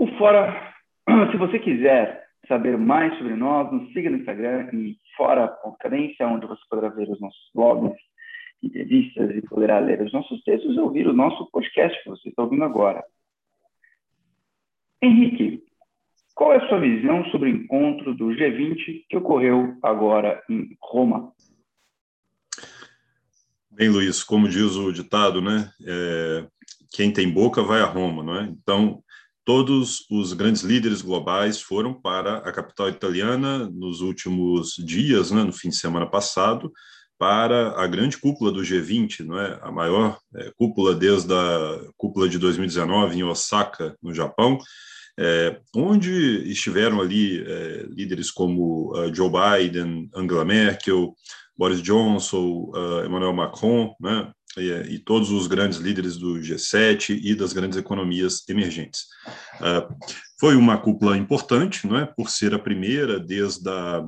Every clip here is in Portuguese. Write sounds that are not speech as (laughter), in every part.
O Fora, (clears throat) se você quiser saber mais sobre nós, nos siga no Instagram em fora.cadência, onde você poderá ver os nossos blogs, entrevistas e poderá ler os nossos textos e ouvir o nosso podcast que você está ouvindo agora. Henrique, qual é a sua visão sobre o encontro do G20 que ocorreu agora em Roma? Bem, Luiz, como diz o ditado, né? É, quem tem boca vai a Roma, não é? Então, todos os grandes líderes globais foram para a capital italiana nos últimos dias, né, no fim de semana passado, para a grande cúpula do G20, não é? A maior é, cúpula desde a cúpula de 2019 em Osaka, no Japão, é, onde estiveram ali é, líderes como uh, Joe Biden, Angela Merkel, Boris Johnson, uh, Emmanuel Macron, né, e, e, todos os grandes líderes do G7 e das grandes economias emergentes. Uh, foi uma cúpula importante, não é, por ser a primeira desde a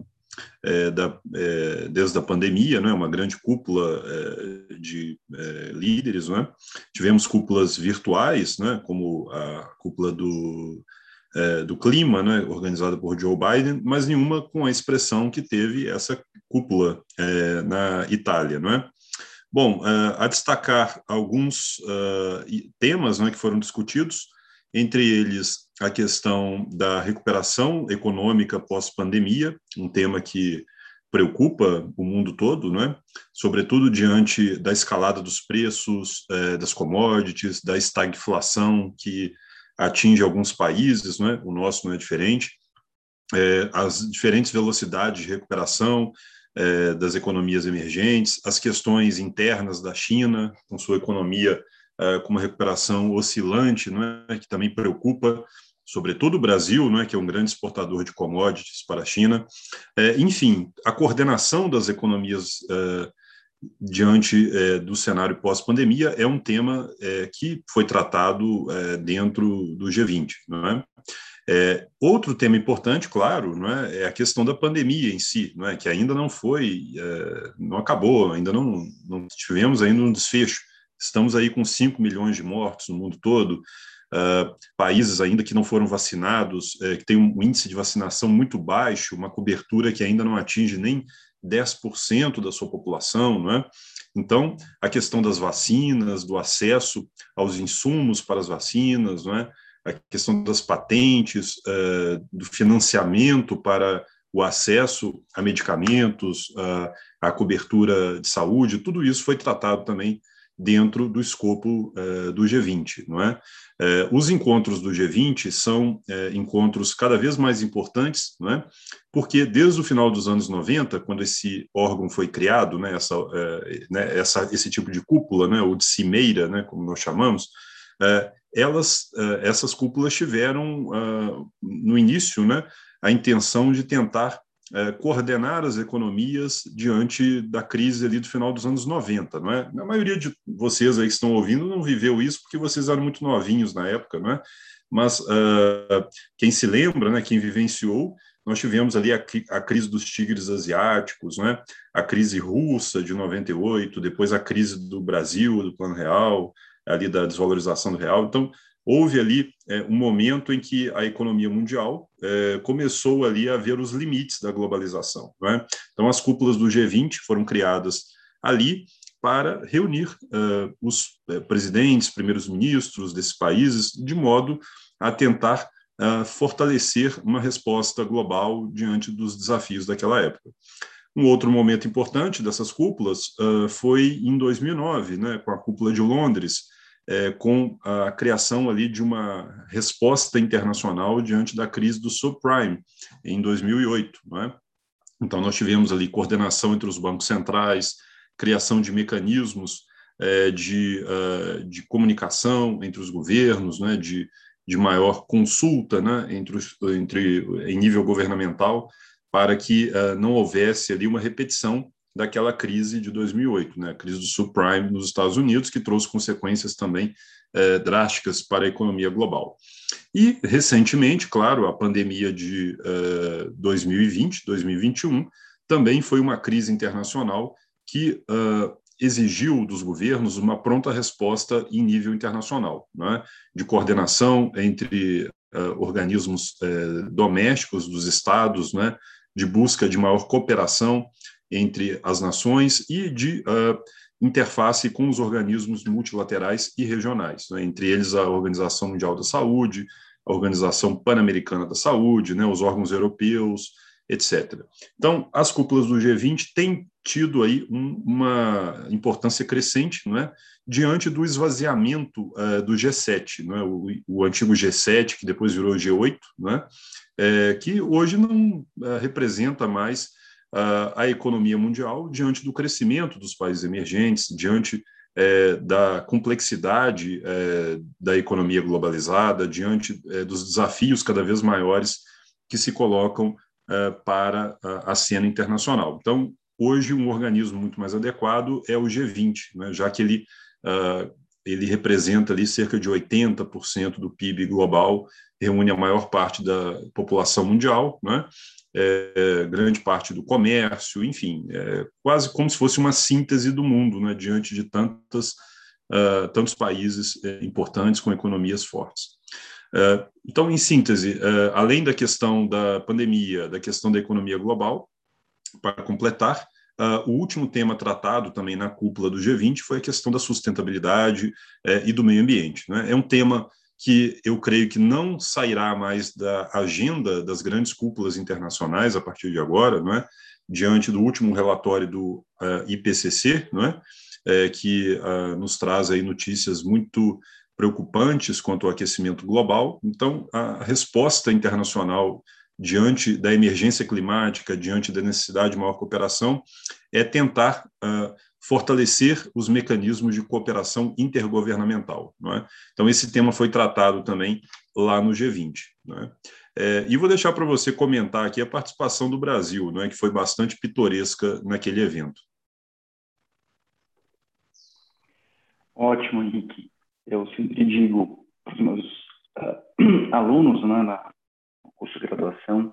é, da, é, desde a pandemia, né, uma grande cúpula é, de é, líderes. Né? Tivemos cúpulas virtuais, né, como a cúpula do é, do clima, né, organizada por Joe Biden, mas nenhuma com a expressão que teve essa cúpula é, na Itália, não é? Bom, é, a destacar alguns é, temas né, que foram discutidos, entre eles a questão da recuperação econômica pós-pandemia, um tema que preocupa o mundo todo, né? sobretudo diante da escalada dos preços é, das commodities, da estagflação que atinge alguns países, né? o nosso não é diferente, as diferentes velocidades de recuperação é, das economias emergentes, as questões internas da China, com sua economia é, com uma recuperação oscilante, não é? que também preocupa, sobretudo o Brasil, não é? que é um grande exportador de commodities para a China. É, enfim, a coordenação das economias é, diante é, do cenário pós-pandemia é um tema é, que foi tratado dentro do G20, não é? É? outro tema importante, claro, não é, é a questão da pandemia em si, não é, que ainda não foi, é, não acabou, ainda não, não tivemos ainda um desfecho. Estamos aí com 5 milhões de mortos no mundo todo, uh, países ainda que não foram vacinados, é, que têm um índice de vacinação muito baixo, uma cobertura que ainda não atinge nem 10% da sua população, não é? Então, a questão das vacinas, do acesso aos insumos para as vacinas, não é? A questão das patentes, uh, do financiamento para o acesso a medicamentos, uh, a cobertura de saúde, tudo isso foi tratado também dentro do escopo uh, do G20, não é? Uh, os encontros do G20 são uh, encontros cada vez mais importantes, não é? Porque desde o final dos anos 90, quando esse órgão foi criado, né, essa, né, essa esse tipo de cúpula, né, ou de cimeira, né, como nós chamamos, elas, essas cúpulas tiveram no início, né, a intenção de tentar é, coordenar as economias diante da crise ali do final dos anos 90, não é? A maioria de vocês aí que estão ouvindo não viveu isso porque vocês eram muito novinhos na época, não é? Mas uh, quem se lembra, né, quem vivenciou, nós tivemos ali a, a, crise dos tigres asiáticos, né? a crise russa de 98, depois a crise do Brasil, do Plano Real, ali da desvalorização do real. Então, houve ali é, um momento em que a economia mundial é, começou ali a ver os limites da globalização. É? Então, as cúpulas do G20 foram criadas ali para reunir uh, os uh, presidentes, primeiros ministros desses países, de modo a tentar uh, fortalecer uma resposta global diante dos desafios daquela época. Um outro momento importante dessas cúpulas foi em 2009, né, com a cúpula de Londres, é, com a criação ali de uma resposta internacional diante da crise do subprime em 2008, não é? Então nós tivemos ali coordenação entre os bancos centrais, criação de mecanismos é, de, uh, de comunicação entre os governos, né, de, de maior consulta né, entre, os, entre em nível governamental, para que uh, não houvesse ali uma repetição daquela crise de 2008, né, a crise do subprime nos Estados Unidos, que trouxe consequências também eh, drásticas para a economia global. E, recentemente, claro, a pandemia de 2020, 2021, também foi uma crise internacional que exigiu dos governos uma pronta resposta em nível internacional, né, de coordenação entre organismos domésticos dos estados, né, de busca de maior cooperação entre as nações e de uh, interface com os organismos multilaterais e regionais, né, entre eles a Organização Mundial da Saúde, a Organização Pan-Americana da Saúde, né, os órgãos europeus, etc. Então, as cúpulas do G20 têm tido aí um, uma importância crescente, não é, diante do esvaziamento uh, do G7, não é, o, o, antigo G7 que depois virou G8, não é, é que hoje não uh, representa mais uh, a economia mundial diante do crescimento dos países emergentes, diante é, da complexidade é, da economia globalizada, diante é, dos desafios cada vez maiores que se colocam uh, para a, a, cena internacional. Então, hoje, um organismo muito mais adequado é o G20, né, já que ele, uh, ele representa ali cerca de 80% do PIB global, reúne a maior parte da população mundial, né, é, grande parte do comércio, enfim, é quase como se fosse uma síntese do mundo, né, diante de tantas, uh, tantos países é, importantes com economias fortes. Uh, então, em síntese, uh, além da questão da pandemia, da questão da economia global, para completar, uh, o último tema tratado também na cúpula do G20 foi a questão da sustentabilidade e do meio ambiente. Né? É um tema que eu creio que não sairá mais da agenda das grandes cúpulas internacionais a partir de agora, é? diante do último relatório do IPCC, não é? é que nos traz aí notícias muito preocupantes quanto ao aquecimento global. Então, a resposta internacional diante da emergência climática, diante da necessidade de maior cooperação, é tentar uh, fortalecer os mecanismos de cooperação intergovernamental. É? Então, esse tema foi tratado também lá no G20. É? É, e vou deixar para você comentar aqui a participação do Brasil, é? que foi bastante pitoresca naquele evento. Ótimo, Henrique eu sempre digo para os meus uh, (clears throat) alunos né, na, curso de graduação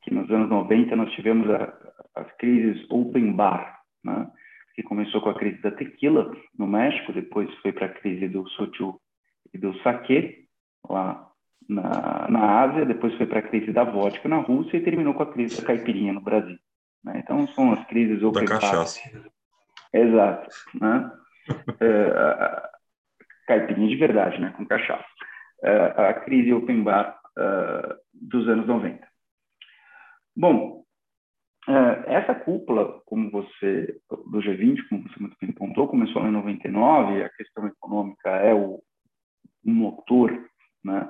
que nos anos 90 nós tivemos a, as crises open bar, né, que começou com a crise da tequila no México, depois foi para a crise do soju e do saquê lá na, na Ásia, depois foi para a crise da vodka na Rússia e terminou com a crise da caipirinha no Brasil. Né? Então são as crises open da cachaça. Exato. Né? é, caipirinha de verdade, né, com cachaça. Uh, a crise open bar uh, dos anos 90. Bom, uh, essa cúpula, como você, do G20, como você muito bem pontuou, começou em 99, a questão econômica é o motor né,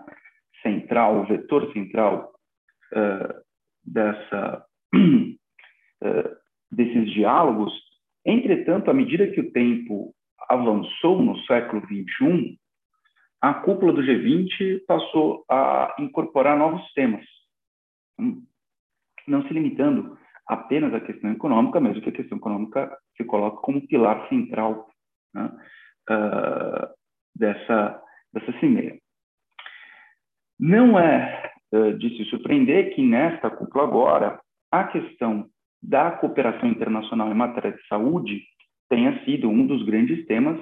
central, o vetor central dessa, (clears throat) desses diálogos. Entretanto, à medida que o tempo avançou no século XXI, a cúpula do G20 passou a incorporar novos temas, não se limitando apenas à questão econômica, mesmo que a questão econômica se coloque como pilar central né, uh, dessa, dessa cimeira. Não é uh, de se surpreender que nesta cúpula agora a questão da cooperação internacional em matéria de saúde tenha sido um dos grandes temas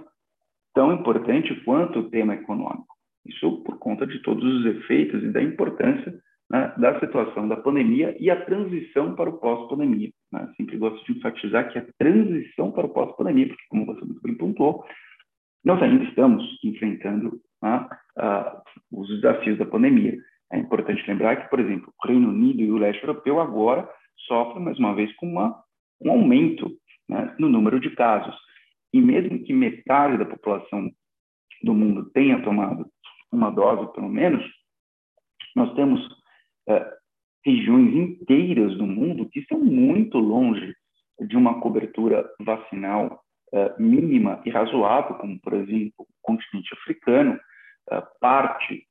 tão importante quanto o tema econômico. Isso por conta de todos os efeitos e da importância né, da situação da pandemia e a transição para o pós-pandemia. Né? Sempre gosto de enfatizar que a transição para o pós-pandemia, porque, como você muito bem pontuou, nós ainda estamos enfrentando né, os desafios da pandemia. É importante lembrar que, por exemplo, o Reino Unido e o leste europeu agora sofrem, mais uma vez, com uma, um aumento né, no número de casos. E mesmo que metade da população do mundo tenha tomado uma dose, pelo menos, nós temos é, regiões inteiras do mundo que estão muito longe de uma cobertura vacinal mínima e razoável, como, por exemplo, o continente africano, parte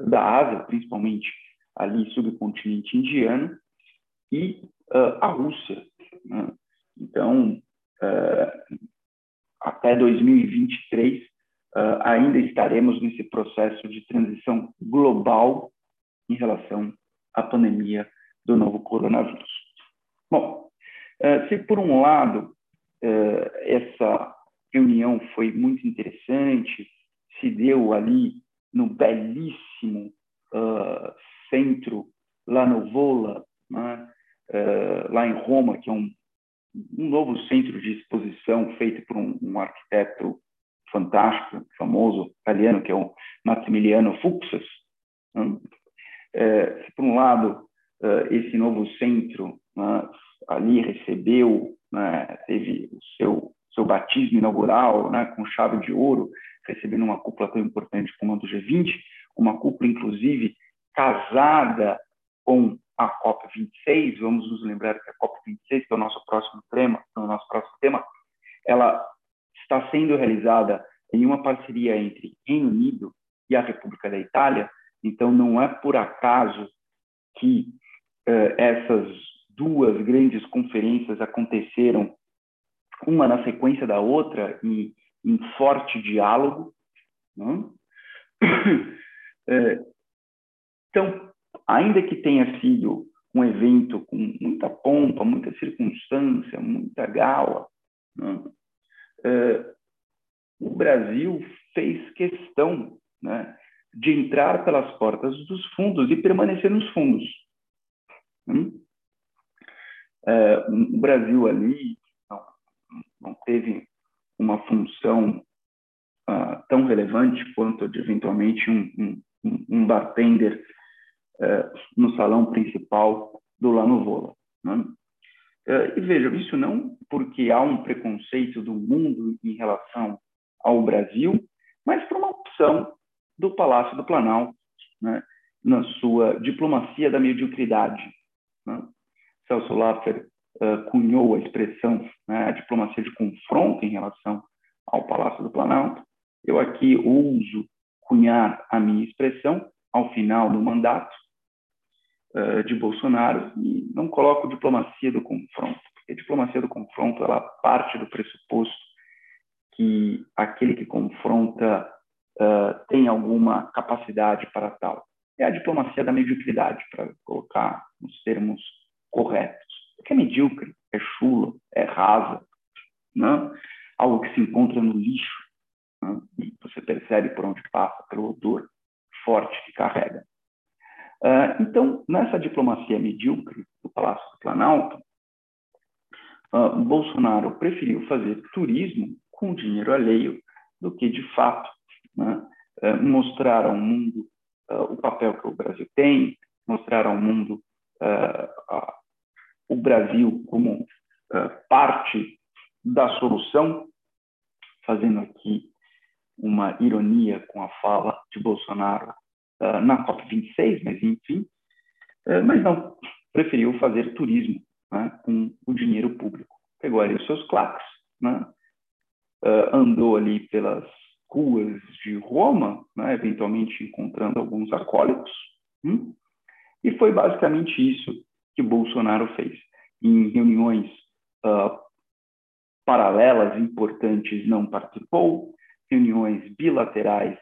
da Ásia, principalmente ali subcontinente indiano, e a Rússia. Né? Então, até 2023, ainda estaremos nesse processo de transição global em relação à pandemia do novo coronavírus. Bom, se por um lado essa reunião foi muito interessante, se deu ali no belíssimo centro lá no Vola, né, lá em Roma, que é um, um, novo centro de exposição feito por um, um arquiteto fantástico, famoso, italiano, que é o Maximiliano Fuxas. Né? É, por um lado, uh, esse novo centro né, ali recebeu, né, teve o seu, seu batismo inaugural né, com chave de ouro, recebendo uma cúpula tão importante como a do G20, uma cúpula, inclusive, casada com a COP26. Vamos nos lembrar que a COP26, que é o nosso próximo tema, o nosso próximo tema, ela está sendo realizada em uma parceria entre Reino Unido e a República da Itália, então, não é por acaso que uh, essas duas grandes conferências aconteceram uma na sequência da outra em, em forte diálogo. Né? (coughs) então, ainda que tenha sido um evento com muita pompa, muita circunstância, muita gala, né? o Brasil fez questão né, de entrar pelas portas dos fundos e permanecer nos fundos. Hum? É, o Brasil ali não, não teve uma função uh, tão relevante quanto de eventualmente um, um, um bartender uh, no salão principal do Lano Vola. Né? Uh, e vejam, isso não porque há um preconceito do mundo em relação ao Brasil, mas por uma opção do Palácio do Planalto, né, na sua diplomacia da mediocridade. Né? Celso Laffer uh, cunhou a expressão né, a diplomacia de confronto em relação ao Palácio do Planalto. Eu aqui uso cunhar a minha expressão ao final do mandato uh, de Bolsonaro e não coloco diplomacia do confronto, porque a diplomacia do confronto ela parte do pressuposto que aquele que confronta uh, tem alguma capacidade para tal. É a diplomacia da mediocridade, para colocar nos termos corretos. Porque é medíocre, é chulo, é rasa, não? Né? algo que se encontra no lixo, não? Né? e você percebe por onde passa, pelo odor forte que carrega. Uh, então, nessa diplomacia medíocre do Palácio do Planalto, uh, Bolsonaro preferiu fazer turismo com dinheiro alheio do que, de fato, né? É, mostrar ao mundo uh, o papel que o Brasil tem, mostrar ao mundo uh, o Brasil como uh, parte da solução, fazendo aqui uma ironia com a fala de Bolsonaro na COP26, mas enfim, mas não, preferiu fazer turismo né, com o dinheiro público. Pegou ali os seus claques, né, andou ali pelas ruas de Roma, né, eventualmente encontrando alguns acólitos, hum? e foi basicamente isso que Bolsonaro fez. Em reuniões paralelas importantes não participou, reuniões bilaterais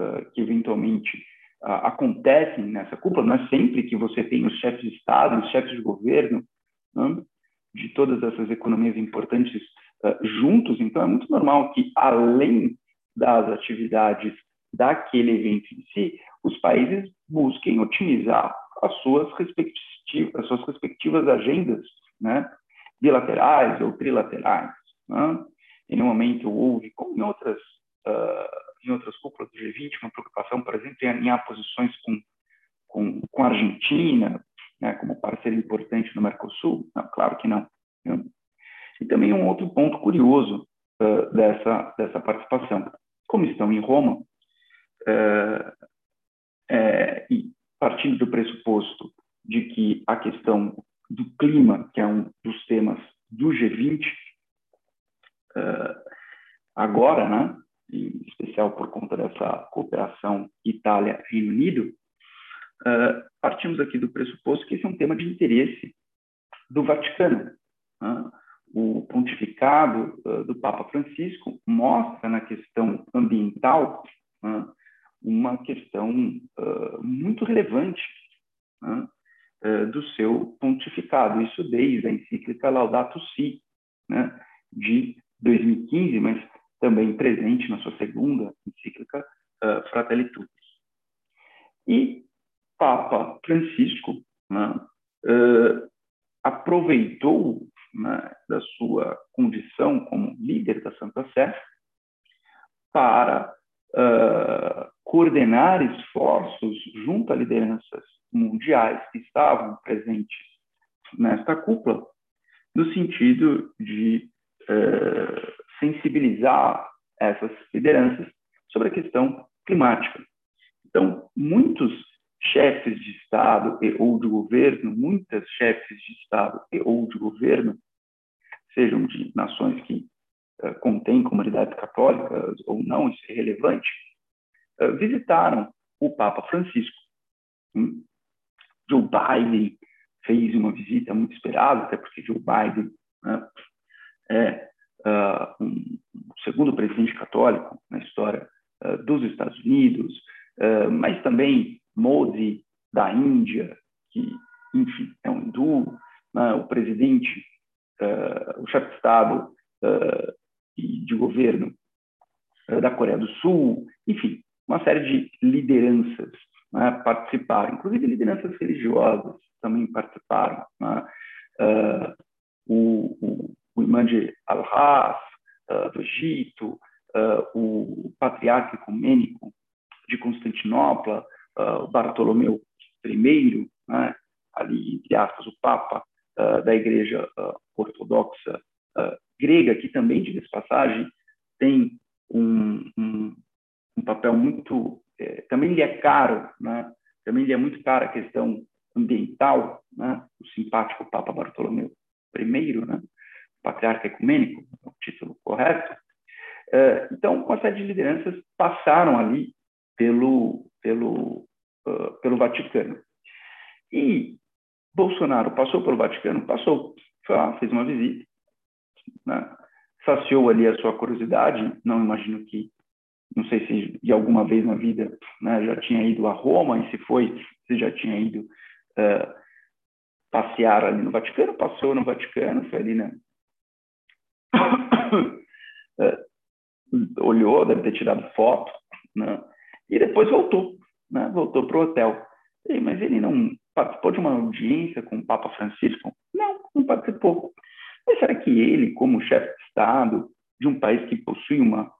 uh, que eventualmente uh, acontecem nessa cúpula, não é sempre que você tem os chefes de Estado, os chefes de governo, né, de todas essas economias importantes juntos, então é muito normal que, além das atividades daquele evento em si, os países busquem otimizar as suas respectivas, as suas respectivas agendas, né, bilaterais ou trilaterais. Né? E no momento houve, como em outras uh, em outras cúpulas do G20, uma preocupação, por exemplo, em alinhar posições com com, com a Argentina, né, como parceiro importante no Mercosul? Não, claro que não. E também um outro ponto curioso uh, dessa dessa participação como estão em Roma, é, é, e partindo do pressuposto de que a questão do clima, que é um dos temas do G20, é, agora, né, em especial por conta dessa cooperação Itália-Reino Unido, uh, partimos aqui do pressuposto que esse é um tema de interesse do Vaticano. Né? O pontificado uh, do Papa Francisco mostra na questão ambiental né, uma questão uh, muito relevante né, do seu pontificado. Isso desde a encíclica Laudato Si, de 2015, mas também presente na sua segunda encíclica Fratelli Tutti. E Papa Francisco aproveitou né, da sua condição como líder da Santa Sé para uh, coordenar esforços junto a lideranças mundiais que estavam presentes nesta cúpula, no sentido de uh, sensibilizar essas lideranças sobre a questão climática. Então, muitos chefes de Estado e ou de governo, muitas chefes de Estado e ou de governo, sejam de nações que uh, contêm comunidades católicas ou não, isso é relevante, uh, visitaram o Papa Francisco. Hum? Joe Biden fez uma visita muito esperada, até porque Joe Biden né, é uh, um segundo presidente católico na história uh, dos Estados Unidos, uh, mas também Modi da Índia, que, enfim, é um hindu, né, o presidente, o chefe de Estado e de governo da Coreia do Sul, enfim, uma série de lideranças né, participaram, inclusive lideranças religiosas também participaram. Né, uh, o, o, o imã de uh, do Egito, uh, o patriarca ecumênico de Constantinopla, uh, Bartolomeu I, né, ali, entre aspas, o Papa da Igreja Ortodoxa grega, que também, de passagem, tem um, um, um papel muito. É, também lhe é caro, né, também lhe é muito caro a questão ambiental, né, o simpático Papa Bartolomeu I, né, patriarca ecumênico, é o título correto. Uh, então, uma série de lideranças passaram ali pelo, pelo, uh, pelo Vaticano. E Bolsonaro passou pelo Vaticano? Passou. Foi lá, fez uma visita, né? saciou ali a sua curiosidade. Não imagino que, não sei se de alguma vez na vida né, já tinha ido a Roma, e se foi, se já tinha ido uh, passear ali no Vaticano, passou no Vaticano, foi ali na, é, (coughs) olhou, deve ter tirado foto, né? E depois voltou, né? voltou para o hotel. E, mas ele não participou de uma audiência com o Papa Francisco? Não, não participou. Mas será que ele, como chefe de Estado de um país que possui uma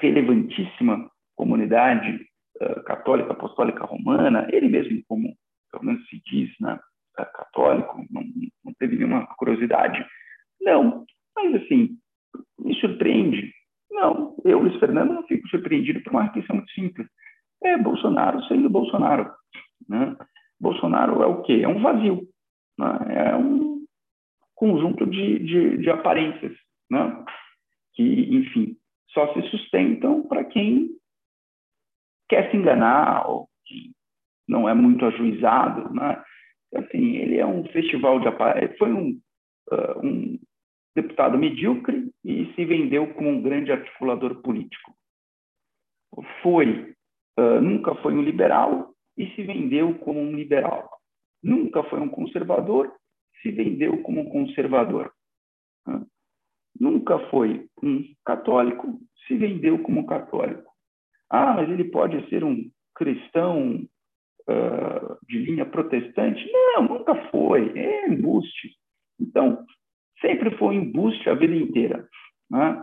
relevantíssima comunidade uh, católica, apostólica romana, ele mesmo, como pelo menos se diz, né, católico, não, não teve nenhuma curiosidade? Não, mas, assim, me surpreende. Não, eu, Luiz Fernando, não fico surpreendido por uma questão muito simples. É Bolsonaro sendo Bolsonaro. Né? Bolsonaro é o quê? É um vazio. Né? É um conjunto de, de, de aparências, né? que, enfim, só se sustentam para quem quer se enganar ou que não é muito ajuizado. Né? Assim, ele é um festival de aparências. Foi um, uh, um deputado medíocre e se vendeu como um grande articulador político. Foi, uh, nunca foi um liberal e se vendeu como um liberal. Nunca foi um conservador, se vendeu como um conservador. Uh, nunca foi um católico, se vendeu como católico. Ah, mas ele pode ser um cristão uh, de linha protestante? Não, nunca foi. É embuste. Então, sempre foi um embuste a vida inteira. Né?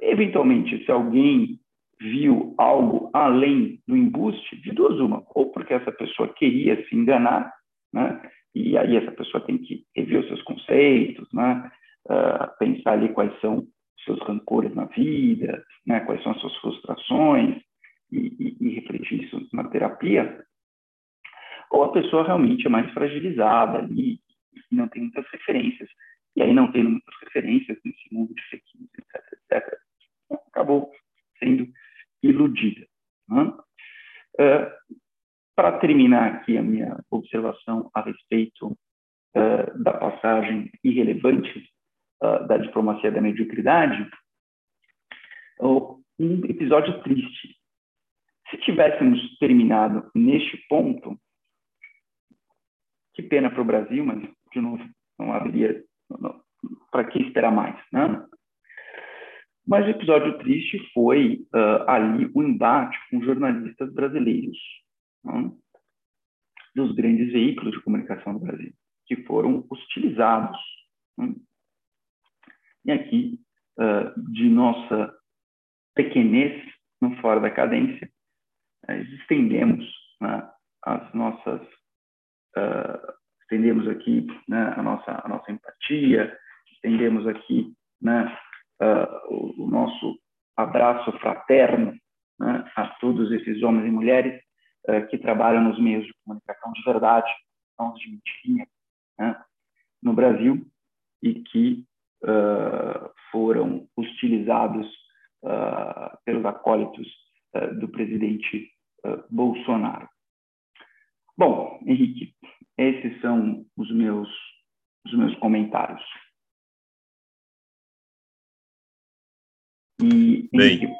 Eventualmente, se alguém viu algo além do embuste, de duas uma, ou porque essa pessoa queria se enganar, né? e aí essa pessoa tem que rever os seus conceitos, né? Uh, pensar ali quais são os seus rancores na vida, né? quais são as suas frustrações, e, e, e refletir isso na terapia, ou a pessoa realmente é mais fragilizada ali, não tem muitas referências. E aí, não tendo muitas referências nesse mundo de fake news, etc, etc. Acabou sendo iludida. Né? Para terminar aqui a minha observação a respeito uh, da passagem irrelevante uh, da diplomacia da mediocridade, uh, um episódio triste. Se tivéssemos terminado neste ponto, que pena para o Brasil, mas de novo não haveria para que esperar mais, né? Mas o episódio triste foi uh, ali o embate com jornalistas brasileiros né? dos grandes veículos de comunicação do Brasil, que foram hostilizados. Né? E aqui, uh, de nossa pequenez no Fora da Cadência, uh, estendemos né, as nossas uh, estendemos aqui né, a nossa a nossa empatia estendemos aqui né, uh, o, o, nosso abraço fraterno né, a todos esses homens e mulheres uh, que trabalham nos meios de comunicação de verdade, não de mentirinha, né, no Brasil e que uh, foram hostilizados pelos acólitos do presidente Bolsonaro. Bom, Henrique, esses são os meus os meus comentários. E, Bem,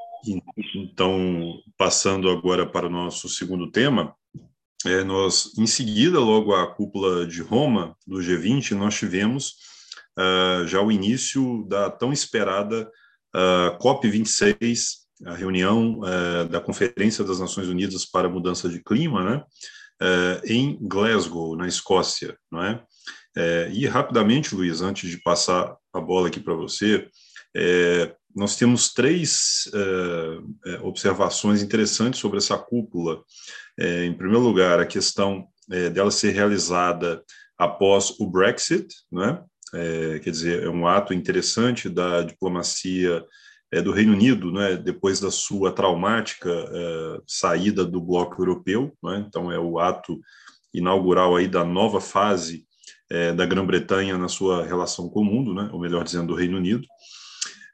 então, passando agora para o nosso segundo tema, é, nós, em seguida, logo à cúpula de Roma, do G20, nós tivemos uh, já o início da tão esperada uh, ah, COP26, a reunião uh, da Conferência das Nações Unidas para a Mudança de Clima, né, em Glasgow, na Escócia, não é? e rapidamente, Luiz, antes de passar a bola aqui para você, é, nós temos três uh, observações interessantes sobre essa cúpula. É, em primeiro lugar, a questão é, dela ser realizada após o Brexit, né? É, quer dizer, é um ato interessante da diplomacia do Reino Unido, né? depois da sua traumática saída do bloco europeu. Né? Então, é o ato inaugural aí da nova fase da Grã-Bretanha na sua relação com o mundo, né? ou melhor dizendo, do Reino Unido.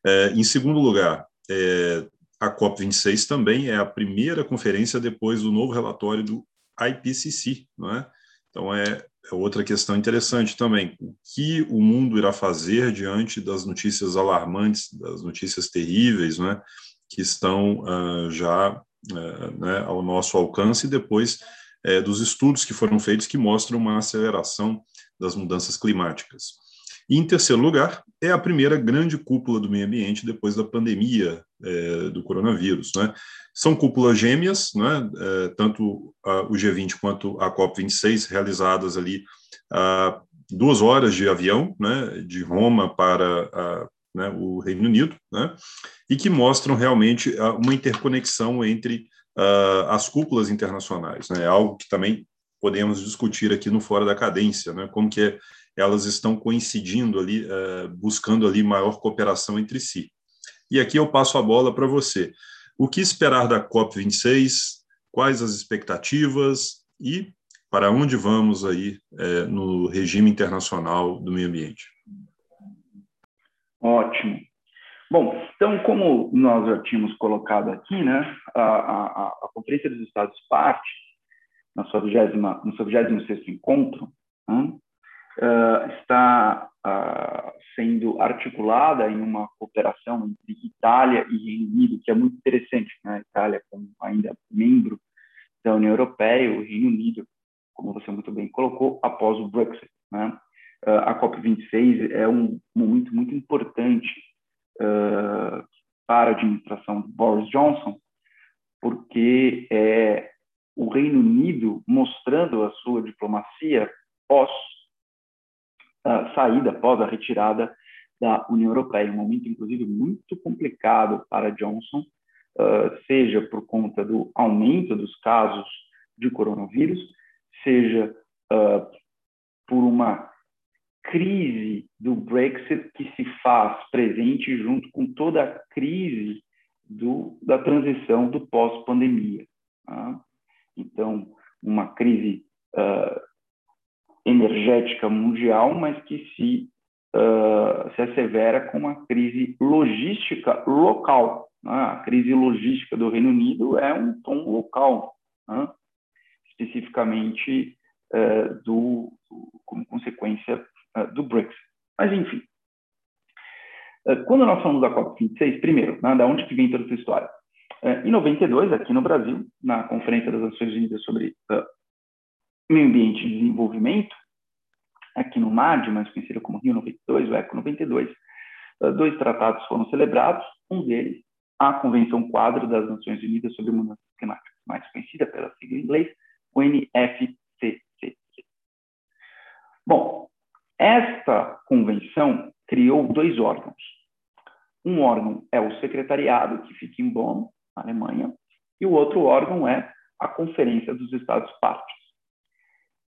É, em segundo lugar, é, a COP26 também é a primeira conferência depois do novo relatório do IPCC, não é? Então, é, é, outra questão interessante também. O que o mundo irá fazer diante das notícias alarmantes, das notícias terríveis, né, que estão uh, já uh, né, ao nosso alcance, e depois uh, dos estudos que foram feitos que mostram uma aceleração das mudanças climáticas. E, em terceiro lugar, é a primeira grande cúpula do meio ambiente depois da pandemia é, do coronavírus. Né? São cúpulas gêmeas, né? É, tanto a, o G20 quanto a COP26, realizadas ali a duas horas de avião, né? de Roma para a, né, o Reino Unido, né? e que mostram realmente uma interconexão entre uh, as cúpulas internacionais. Né? É algo que também podemos discutir aqui no Fora da Cadência, né? como que é elas estão coincidindo ali, uh, buscando ali maior cooperação entre si. E aqui eu passo a bola para você. O que esperar da COP26? Quais as expectativas e para onde vamos aí é, no regime internacional do meio ambiente? Ótimo. Bom, então, como nós já tínhamos colocado aqui, né, a, a, a Conferência dos Estados Partes, na sua 20, no seu 26º encontro, né, uh, está uh, sendo articulada em uma cooperação entre Itália e Reino Unido, que é muito interessante. Né? A Itália, como ainda membro da União Europeia, o Reino Unido, como você muito bem colocou, após o Brexit. Né? Uh, a COP26 é um momento muito importante para a administração de Boris Johnson, porque é o Reino Unido mostrando a sua diplomacia pós saída, após a retirada da União Europeia. Um momento, inclusive, muito complicado para Johnson, uh, seja por conta do aumento dos casos de coronavírus, seja uh, por uma crise do Brexit que se faz presente junto com toda a crise do, da transição do pós-pandemia. Tá? Então, uma crise uh, energética mundial, mas que se uh, se assevera com uma crise logística local. Né? A crise logística do Reino Unido é um tom local, né? especificamente uh, do, como consequência uh, do Brexit. Mas, enfim, quando nós falamos da COP26, primeiro, né, da onde que vem toda essa história? Em 92, aqui no Brasil, na Conferência das Nações Unidas sobre Meio Ambiente e Desenvolvimento, aqui no MAD, mais conhecido como Rio 92, o ECO 92, eh, dois tratados foram celebrados, um deles, a Convenção Quadro das Nações Unidas sobre Mudanças Climáticas, mais conhecida pela sigla em inglês, o NFCCC. Bom, esta convenção criou dois órgãos. Um órgão é o secretariado, que fica em Bonn, na Alemanha, e o outro órgão é a Conferência dos Estados Partes,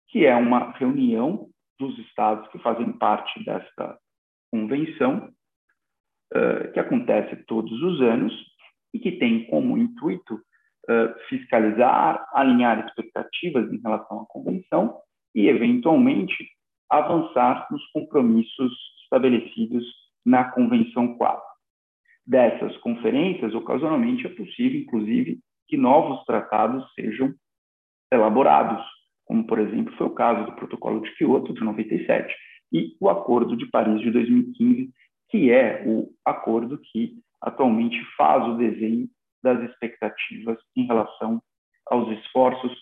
que é uma reunião dos estados que fazem parte desta convenção, uh, que acontece todos os anos e que tem como intuito uh, fiscalizar, alinhar expectativas em relação à convenção e, eventualmente, avançar nos compromissos estabelecidos na Convenção 4. Dessas conferências, ocasionalmente é possível, inclusive, que novos tratados sejam elaborados, como, por exemplo, foi o caso do Protocolo de Kyoto, de 97, e o Acordo de Paris, de 2015, que é o acordo que atualmente faz o desenho das expectativas em relação aos esforços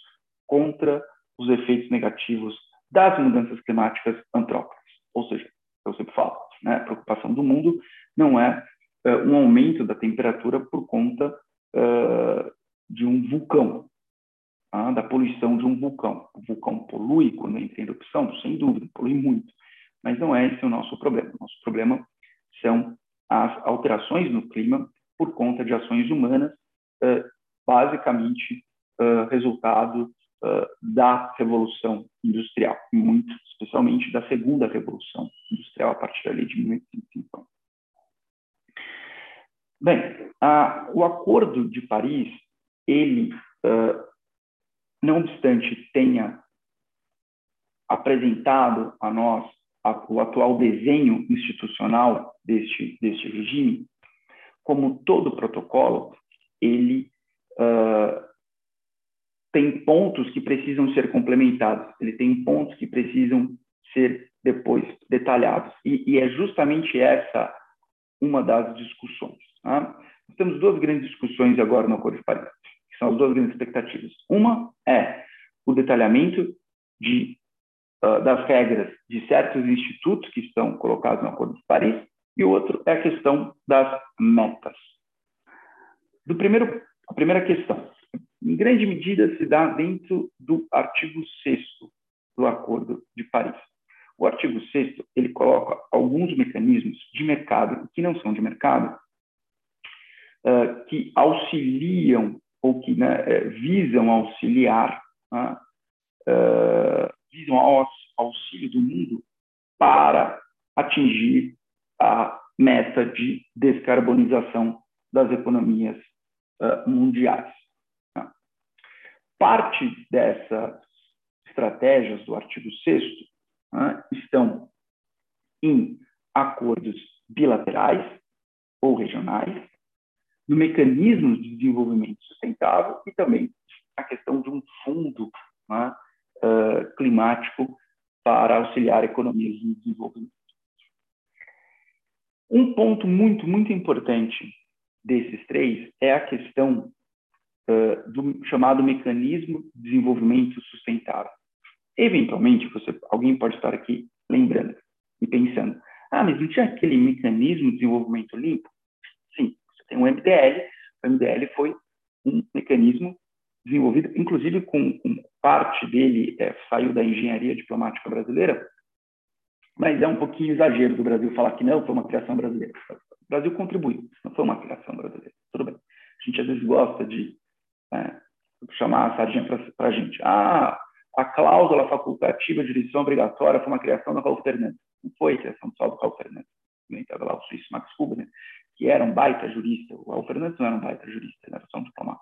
contra os efeitos negativos das mudanças climáticas antrópicas. Ou seja, eu sempre falo, né, a preocupação do mundo não é uh, um aumento da temperatura por conta uh, de um vulcão, ah, da poluição de um vulcão. O vulcão polui quando entra em erupção? Sem dúvida, polui muito. Mas não é esse o nosso problema. O nosso problema são as alterações no clima por conta de ações humanas, uh, basicamente uh, resultado uh, da Revolução Industrial, muito especialmente da segunda Revolução Industrial, a partir ali de 1850. Bem, o Acordo de Paris, ele não obstante tenha apresentado a nós a, o atual desenho institucional deste, deste regime, como todo protocolo, ele uh, tem pontos que precisam ser complementados, ele tem pontos que precisam ser depois detalhados. E, e é justamente essa uma das discussões. Nós temos duas grandes discussões agora no Acordo de Paris são as duas grandes expectativas. Uma é o detalhamento de, uh, das regras de certos institutos que estão colocados no Acordo de Paris, e o outro é a questão das metas. Do primeiro, a primeira questão, em grande medida, se dá dentro do artigo 6 do Acordo de Paris. O artigo 6 ele coloca alguns mecanismos de mercado que não são de mercado, uh, que auxiliam ou que né, é, visam auxiliar, né, uh, visam ao auxílio do mundo para atingir a meta de descarbonização das economias uh, mundiais. Né. Parte dessas estratégias do artigo 6 né, estão em acordos bilaterais ou regionais, no mecanismo de desenvolvimento sustentável e também a questão de um fundo né, uh, climático para auxiliar economias em desenvolvimento. Um ponto muito, muito importante desses três é a questão uh, do chamado mecanismo de desenvolvimento sustentável. Eventualmente, você, alguém pode estar aqui lembrando e pensando, ah, mas não tinha aquele mecanismo de desenvolvimento limpo? Tem o MDL. O MDL foi um mecanismo desenvolvido, inclusive com, com parte dele é, saiu da engenharia diplomática brasileira, mas é um pouquinho exagero do Brasil falar que não foi uma criação brasileira. O Brasil contribuiu, não foi uma criação brasileira. Tudo bem. A gente às vezes gosta de é, chamar a sardinha para a gente. Ah, a cláusula facultativa de direção obrigatória foi uma criação do Raul Fernandes. Não foi criação só do Raul Fernandes. Estava lá o suíço Max Huber, que era um baita jurista. O Raul Fernandes não era um baita jurista, ele era só um diplomata.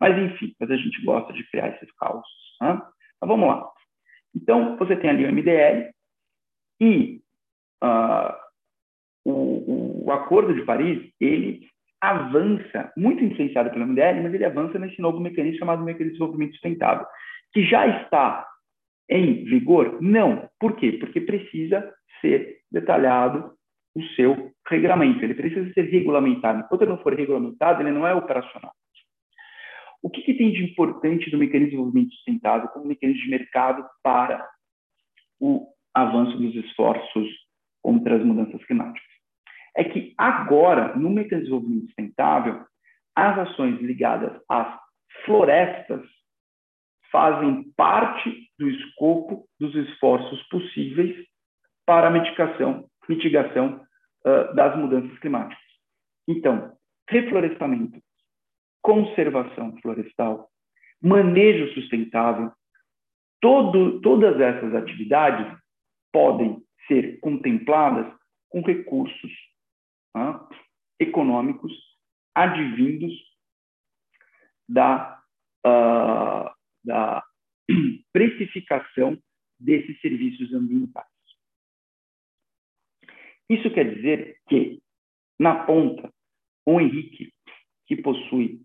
Mas, enfim, mas a gente gosta de criar esses causos. Né? Mas vamos lá. Então, você tem ali o MDL e uh, o, o, Acordo de Paris ele avança, muito influenciado pela MDL, mas ele avança nesse novo mecanismo chamado Mecanismo de Desenvolvimento Sustentável, que já está em vigor? Não. Por quê? Porque precisa ser detalhado o seu regulamento, ele precisa ser regulamentado. Enquanto ele não for regulamentado, ele não é operacional. O que, que tem de importante do mecanismo de desenvolvimento sustentável como mecanismo de mercado para o avanço dos esforços contra as mudanças climáticas? É que agora, no mecanismo de desenvolvimento sustentável, as ações ligadas às florestas fazem parte do escopo dos esforços possíveis para a mitigação, mitigação uh, das mudanças climáticas. Então, reflorestamento, conservação florestal, manejo sustentável, todo, todas essas atividades podem ser contempladas com recursos tá, econômicos advindos da, uh, da (clears throat) precificação desses serviços ambientais. Isso quer dizer que, na ponta, o Henrique, que possui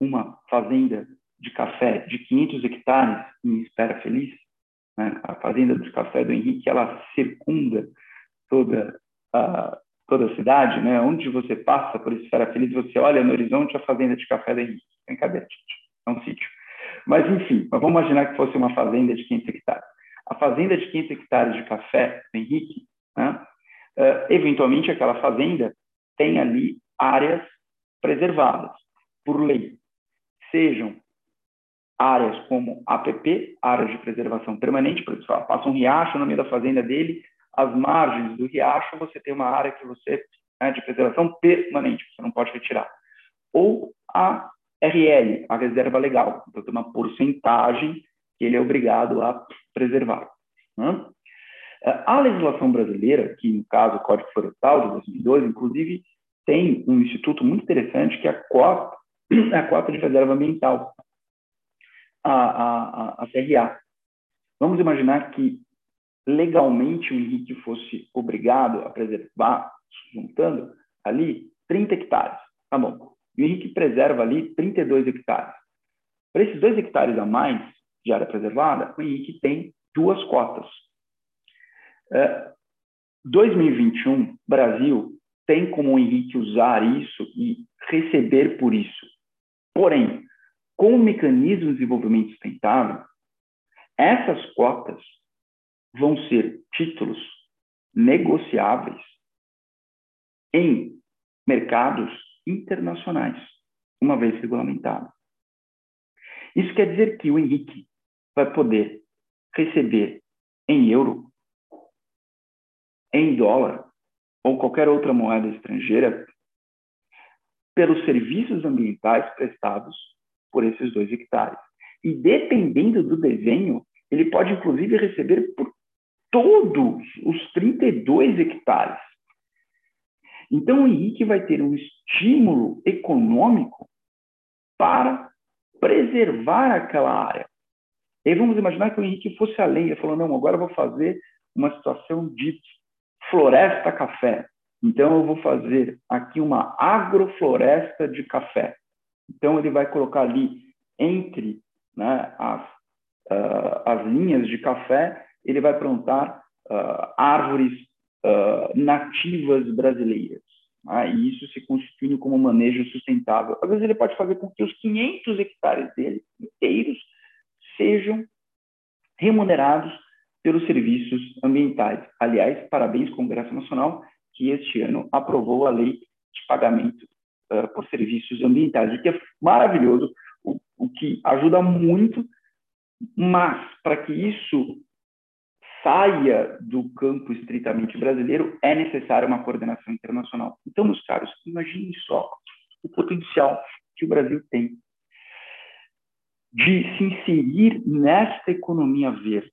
uma fazenda de café de 500 hectares em Espera Feliz, né? a fazenda de café do Henrique, ela circunda toda a, toda a cidade, né? onde você passa por Espera Feliz, você olha no horizonte a fazenda de café do Henrique. Brincadeira, gente. É um sítio. Mas, enfim, vamos imaginar que fosse uma fazenda de 500 hectares. A fazenda de 500 hectares de café do Henrique, né? Uh, eventualmente aquela fazenda tem ali áreas preservadas por lei, sejam áreas como APP, áreas de preservação permanente, por exemplo, passa um riacho no meio da fazenda dele, as margens do riacho, você tem uma área que você né, de preservação permanente, você não pode retirar. Ou a RL, a reserva legal, então tem uma porcentagem que ele é obrigado a preservar. Né? A legislação brasileira, que no caso o Código Florestal de 2002, inclusive, tem um instituto muito interessante que é a cota, (clears throat) a cota de reserva ambiental, a, a, a, CRA. Vamos imaginar que legalmente o Henrique fosse obrigado a preservar, juntando ali 30 hectares. Tá bom. E o Henrique preserva ali 32 hectares. Para esses dois hectares a mais de área preservada, o Henrique tem duas cotas. 2021, é, Brasil tem como o Henrique usar isso e receber por isso. Porém, com o mecanismo de desenvolvimento sustentável, essas cotas vão ser títulos negociáveis em mercados internacionais, uma vez regulamentado. Isso quer dizer que o Henrique vai poder receber em euro em dólar ou qualquer outra moeda estrangeira pelos serviços ambientais prestados por esses dois hectares. E dependendo do desenho, ele pode inclusive receber por todos os 32 hectares. Então, o Henrique vai ter um estímulo econômico para preservar aquela área. E vamos imaginar que o Henrique fosse além, ele falou, não, agora eu vou fazer uma situação de floresta café. Então, eu vou fazer aqui uma agrofloresta de café. Então, ele vai colocar ali entre né, as, uh, as linhas de café, ele vai plantar uh, árvores uh, nativas brasileiras. Né, e isso se constitui como manejo sustentável. Às vezes, ele pode fazer com que os 500 hectares dele inteiros sejam remunerados pelos serviços ambientais. Aliás, parabéns Congresso Nacional, que este ano aprovou a lei de pagamento uh, por serviços ambientais, o que é maravilhoso, o, o que ajuda muito, mas para que isso saia do campo estritamente brasileiro, é necessária uma coordenação internacional. Então, meus caros, imaginem só o potencial que o Brasil tem de se inserir nesta economia verde,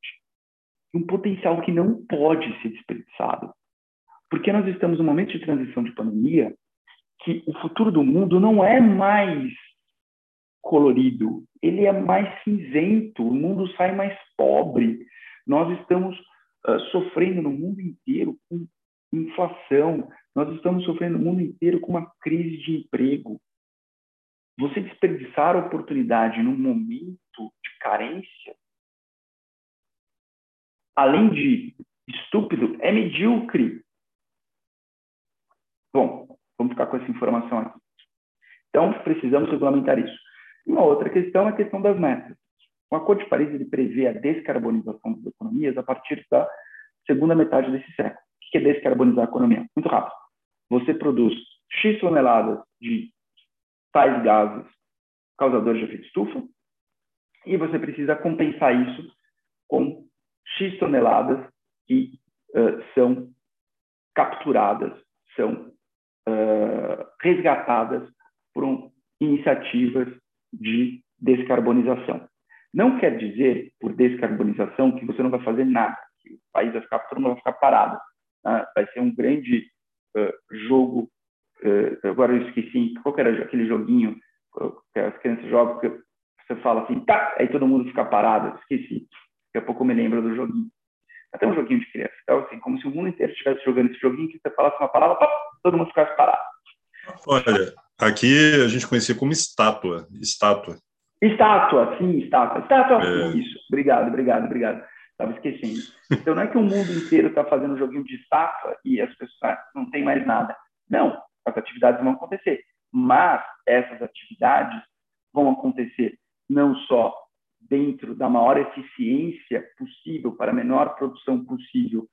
um potencial que não pode ser desperdiçado. Porque nós estamos num momento de transição de pandemia que o futuro do mundo não é mais colorido, ele é mais cinzento, o mundo sai mais pobre. Nós estamos uh, sofrendo no mundo inteiro com inflação. Nós estamos sofrendo o mundo inteiro com uma crise de emprego. Você desperdiçar a oportunidade num momento de carência, além de estúpido, é medíocre. Bom, vamos ficar com essa informação aqui. Então, precisamos regulamentar isso. Uma outra questão é a questão das metas. O Acordo de Paris ele prevê a descarbonização das economias a partir da segunda metade desse século. O que é descarbonizar a economia? Muito rápido. Você produz X toneladas de tais gases causadores de efeito estufa e você precisa compensar isso com X toneladas que uh, são capturadas, são uh, resgatadas por um, iniciativas de descarbonização. Não quer dizer, por descarbonização, que você não vai fazer nada, que o país vai ficar, mundo vai ficar parado. Né? Vai ser um grande uh, jogo. Agora eu esqueci, qual era aquele joguinho que as crianças jogam, que você fala assim, tá, aí todo mundo fica parado. Esqueci. Daqui a pouco eu me lembro do joguinho. Até um joguinho de criança. Então, assim, como se o mundo inteiro estivesse jogando esse joguinho, que você falasse uma palavra, pá, todo mundo ficasse parado. Olha, aqui a gente conhecia como estátua. Estátua. Estátua, sim, estátua. Estátua, é. isso. Obrigado, obrigado, obrigado. Estava esquecendo. Então não é que o mundo inteiro está fazendo um joguinho de estátua e as pessoas não tem mais nada. Não, as atividades vão acontecer. Mas essas atividades vão acontecer não só dentro da maior eficiência possível para a menor produção possível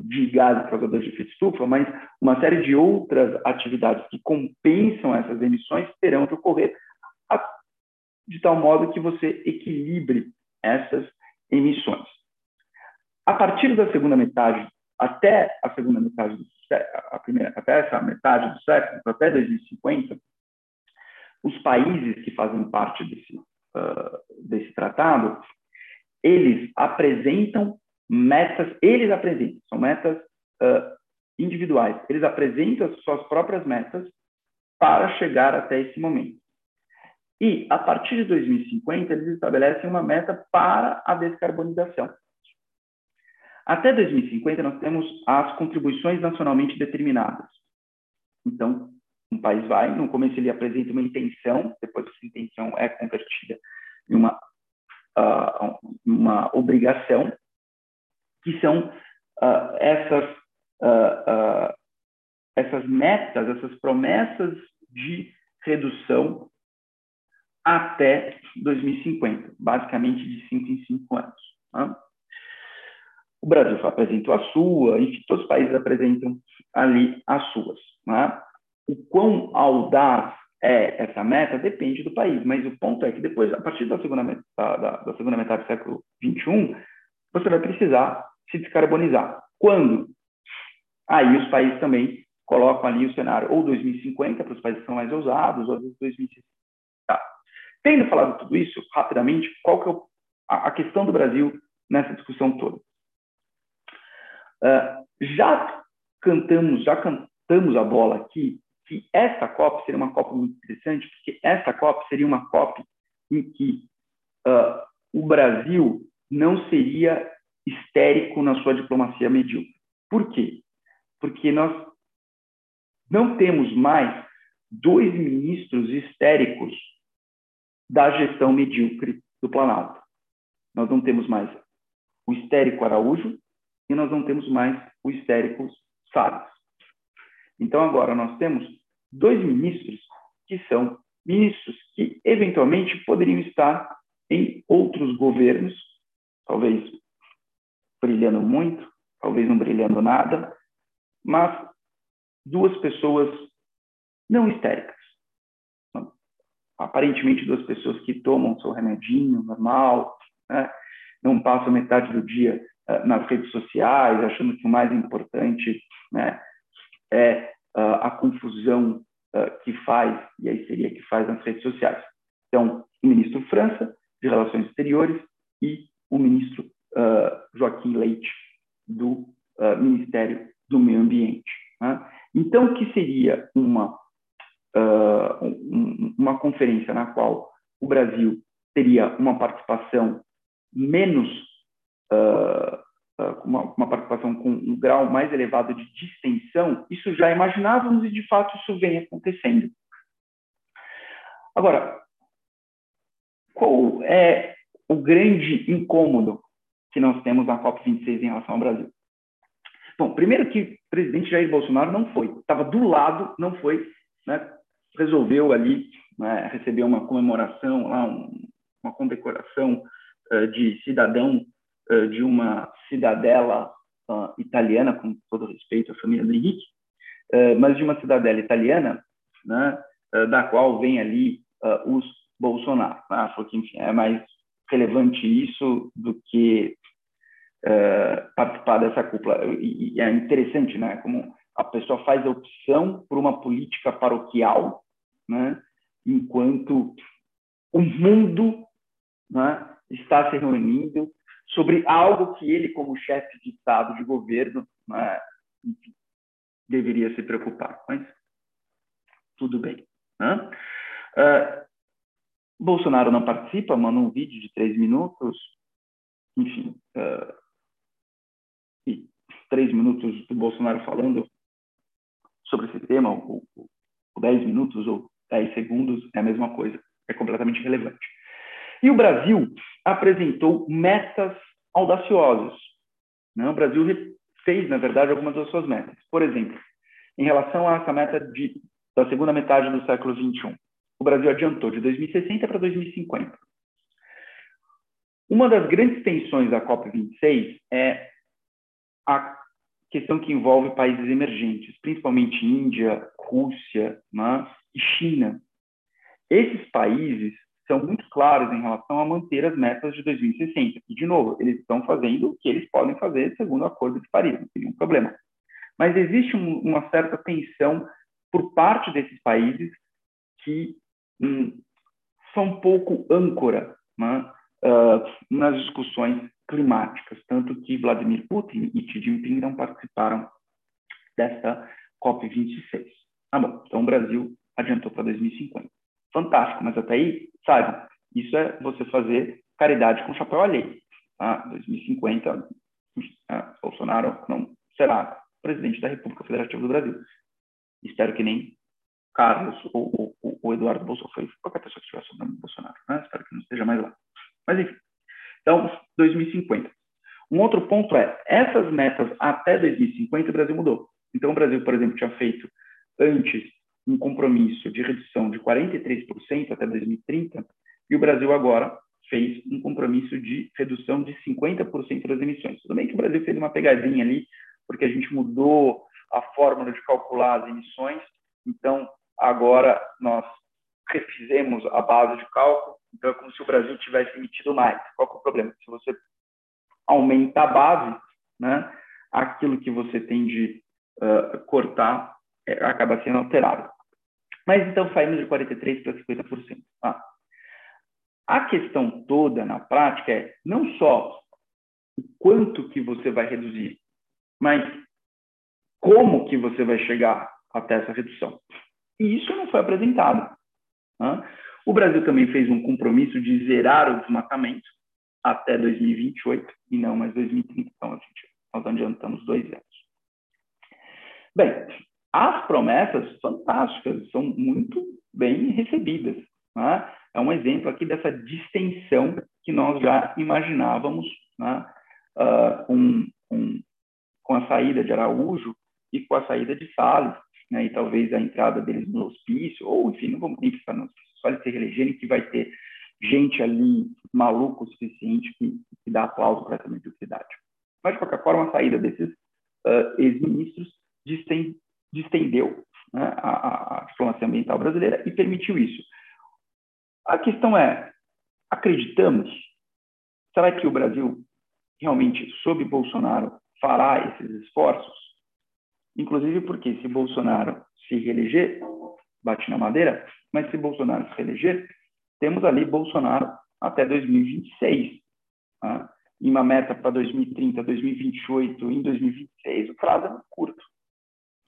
de gases causadores de efeito estufa, mas uma série de outras atividades que compensam essas emissões terão de ocorrer de tal modo que você equilibre essas emissões. A partir da segunda metade, até a segunda metade do a primeira, até essa metade do século, até 2050, os países que fazem parte desse, uh, desse tratado, eles apresentam metas, eles apresentam, são metas uh, individuais, eles apresentam as suas próprias metas para chegar até esse momento. E, a partir de 2050, eles estabelecem uma meta para a descarbonização. Até 2050, nós temos as contribuições nacionalmente determinadas. Então, um país vai, no começo ele apresenta uma intenção, depois essa intenção é convertida em uma, uh, uma obrigação, que são uh, essas, uh, essas metas, essas promessas de redução até 2050, basicamente de 5 em 5 anos. Né? O Brasil apresentou a sua, enfim, todos os países apresentam ali as suas. Né? O quão audaz é essa meta depende do país, mas o ponto é que depois, a partir da segunda, metade, da, da segunda metade do século XXI, você vai precisar se descarbonizar. Quando? Aí os países também colocam ali o cenário ou 2050 para os países que são mais ousados, ou 2060. Tá. Tendo falado tudo isso, rapidamente, qual que é a, questão do Brasil nessa discussão toda? Uh, já cantamos, já cantamos a bola aqui que essa COP seria uma COP muito interessante, porque essa COP seria uma COP em que uh, o Brasil não seria histérico na sua diplomacia medíocre. Por quê? Porque nós não temos mais dois ministros histéricos da gestão medíocre do Planalto. Nós não temos mais o histérico Araújo e nós não temos mais o histérico Salles. Então, agora nós temos dois ministros que são ministros que, eventualmente, poderiam estar em outros governos, talvez brilhando muito, talvez não brilhando nada, mas duas pessoas não histéricas aparentemente duas pessoas que tomam seu remedinho normal, né? não passam metade do dia uh, nas redes sociais, achando que o mais importante né, é uh, a confusão uh, que faz, e a histeria que faz nas redes sociais. Então, o ministro França, de Relações Exteriores, e o ministro Joaquim Leite, do Ministério do Meio Ambiente. Né? Então, o que seria uma uma conferência na qual o Brasil teria uma participação menos uma, uma, participação com um grau mais elevado de distensão, isso já imaginávamos e, de fato, isso vem acontecendo. Agora, qual é o grande incômodo que nós temos na COP26 em relação ao Brasil? Bom, primeiro que o presidente Jair Bolsonaro não foi, estava do lado, não foi, né? resolveu ali né, receber uma comemoração, lá, um, uma condecoração uh, de cidadão de uma cidadela uh, italiana, com todo respeito à família do Henrique, mas de uma cidadela italiana, né, da qual vem ali os Bolsonaro. Né? Falou que, enfim, é mais relevante isso do que participar dessa cúpula. E, e é interessante, né, como a pessoa faz a opção por uma política paroquial, né, enquanto o mundo né, está se reunindo sobre algo que ele, como chefe de Estado, de governo, né, deveria se preocupar. Mas tudo bem. Né? Uh, Bolsonaro não participa, manda um vídeo de três minutos, enfim, uh, e três minutos do Bolsonaro falando sobre esse tema, ou, ou, ou dez minutos, ou 10 segundos é a mesma coisa, é completamente relevante. E o Brasil apresentou metas audaciosas. Né? O Brasil fez, na verdade, algumas das suas metas. Por exemplo, em relação a essa meta de, da segunda metade do século XXI, o Brasil adiantou de 2060 para 2050. Uma das grandes tensões da COP26 é a questão que envolve países emergentes, principalmente Índia, Rússia né, e China. Esses países são muito claros em relação a manter as metas de 2060. E, de novo, eles estão fazendo o que eles podem fazer segundo o Acordo de Paris, não tem nenhum problema. Mas existe um, uma certa tensão por parte desses países que hum, são um pouco âncora né, uh, nas discussões climáticas, tanto que Vladimir Putin e Xi Jinping não participaram desta COP26. Ah, bom, então o Brasil adiantou para 2050. Fantástico, mas até aí, sabe, isso é você fazer caridade com chapéu alheio. Tá? 2050, ah, Bolsonaro não será presidente da República Federativa do Brasil. Espero que nem Carlos ou, ou, ou Eduardo Bolsonaro, qualquer pessoa que estiver sobrando Bolsonaro. Né? Espero que não esteja mais lá. Mas, enfim, então, 2050. Um outro ponto é, essas metas até 2050 o Brasil mudou. Então, o Brasil, por exemplo, tinha feito antes um compromisso de redução de 43% até 2030, e o Brasil agora fez um compromisso de redução de 50% das emissões. Tudo bem que o Brasil fez uma pegadinha ali, porque a gente mudou a fórmula de calcular as emissões, então agora nós refizemos a base de cálculo, então é como se o Brasil tivesse emitido mais. Qual é o problema? Se você aumenta a base, né, aquilo que você tem de uh, cortar é, acaba sendo alterado. Mas então saímos de 43% para 50%. Ah. A questão toda na prática é não só o quanto que você vai reduzir, mas como que você vai chegar até essa redução. E isso não foi apresentado. Né? O Brasil também fez um compromisso de zerar o desmatamento até 2028 e não mais 2030. Então, gente, nós adiantamos dois anos. Bem, as promessas fantásticas são muito bem recebidas. Né? É um exemplo aqui dessa distensão que nós já imaginávamos né? uh, com a saída de Araújo e com a saída de Salles, né? e talvez a entrada deles no hospício, ou enfim, não vamos nem pensar no hospício, só se reelegerem que vai ter gente ali maluco o suficiente que, que dá aplauso para essa mediocridade. Mas, de qualquer forma, a saída desses uh, ex-ministros distendeu né, a, a, diplomacia ambiental brasileira e permitiu isso. A questão é, acreditamos? Será que o Brasil realmente, sob Bolsonaro, fará esses esforços? Inclusive porque se Bolsonaro se reeleger, bate na madeira, mas se Bolsonaro se reeleger, temos ali Bolsonaro até 2026. Tá? E uma meta para 2030, 2028, em 2026, o prazo é muito curto.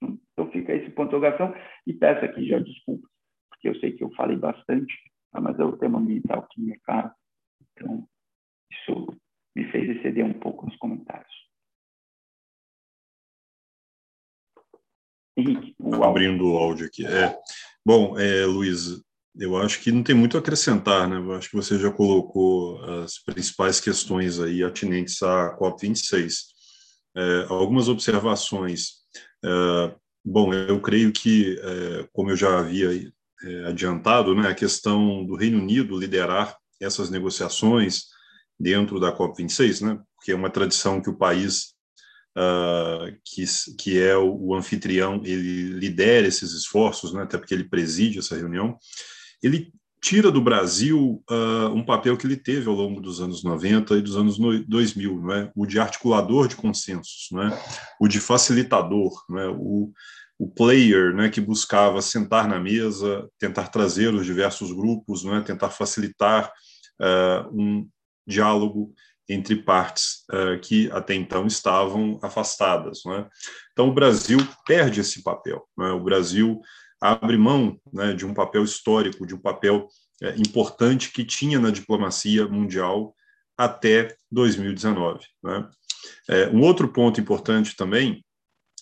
Então fica esse ponto de e peço aqui já desculpas, porque eu sei que eu falei bastante, tá? mas é o tema ambiental que me é caro. Então, isso me fez exceder um pouco nos comentários. Henrique, o Abrindo o áudio aqui. É. Bom, é, Luiz, eu acho que não tem muito a acrescentar, né? Eu acho que você já colocou as principais questões aí atinentes à COP26. É, algumas observações é, bom, eu creio que, é, como eu já havia é, adiantado, né, a questão do Reino Unido liderar essas negociações dentro da COP26, né? Porque é uma tradição que o país uh, que, que é o, o, anfitrião, ele lidera esses esforços, né, até porque ele preside essa reunião, ele tira do Brasil uh, um papel que ele teve ao longo dos anos 90 e dos anos 2000, não é? o de articulador de consensos, não é? o de facilitador, não é? o, o player né, que buscava sentar na mesa, tentar trazer os diversos grupos, não é? tentar facilitar uh, um diálogo entre partes uh, que até então estavam afastadas. Né? Então, o Brasil perde esse papel. Né? O Brasil abre mão né, de um papel histórico, de um papel é, importante que tinha na diplomacia mundial até 2019. Né? É, um outro ponto importante também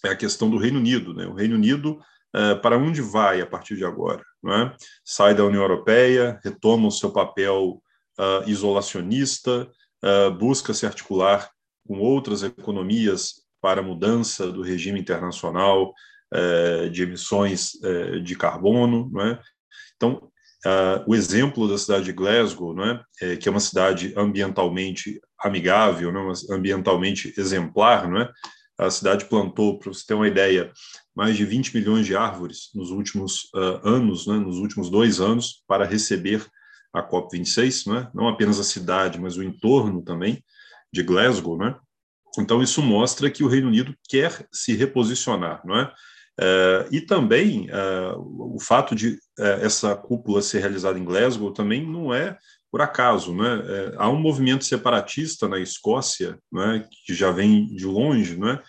é a questão do Reino Unido. Né? O Reino Unido, é, para onde vai a partir de agora? Né? Sai da União Europeia, retoma o seu papel uh, isolacionista, uh, busca se articular com outras economias para a mudança do regime internacional de emissões uh, de carbono. Não é? Então, o exemplo da cidade de Glasgow, é? é que é uma cidade ambientalmente amigável, não é? ambientalmente exemplar, é? a cidade plantou, para você ter uma ideia, mais de 20 milhões de árvores nos últimos uh, anos, né, nos últimos dois anos, para receber a COP26, né? não apenas a cidade, mas o entorno também de Glasgow. Né? Então, isso mostra que o Reino Unido quer se reposicionar. Não é? É, e também é, o fato de é, essa cúpula ser realizada em Glasgow também não é por acaso. Né? Há um movimento separatista na Escócia, né, que já vem de longe, né,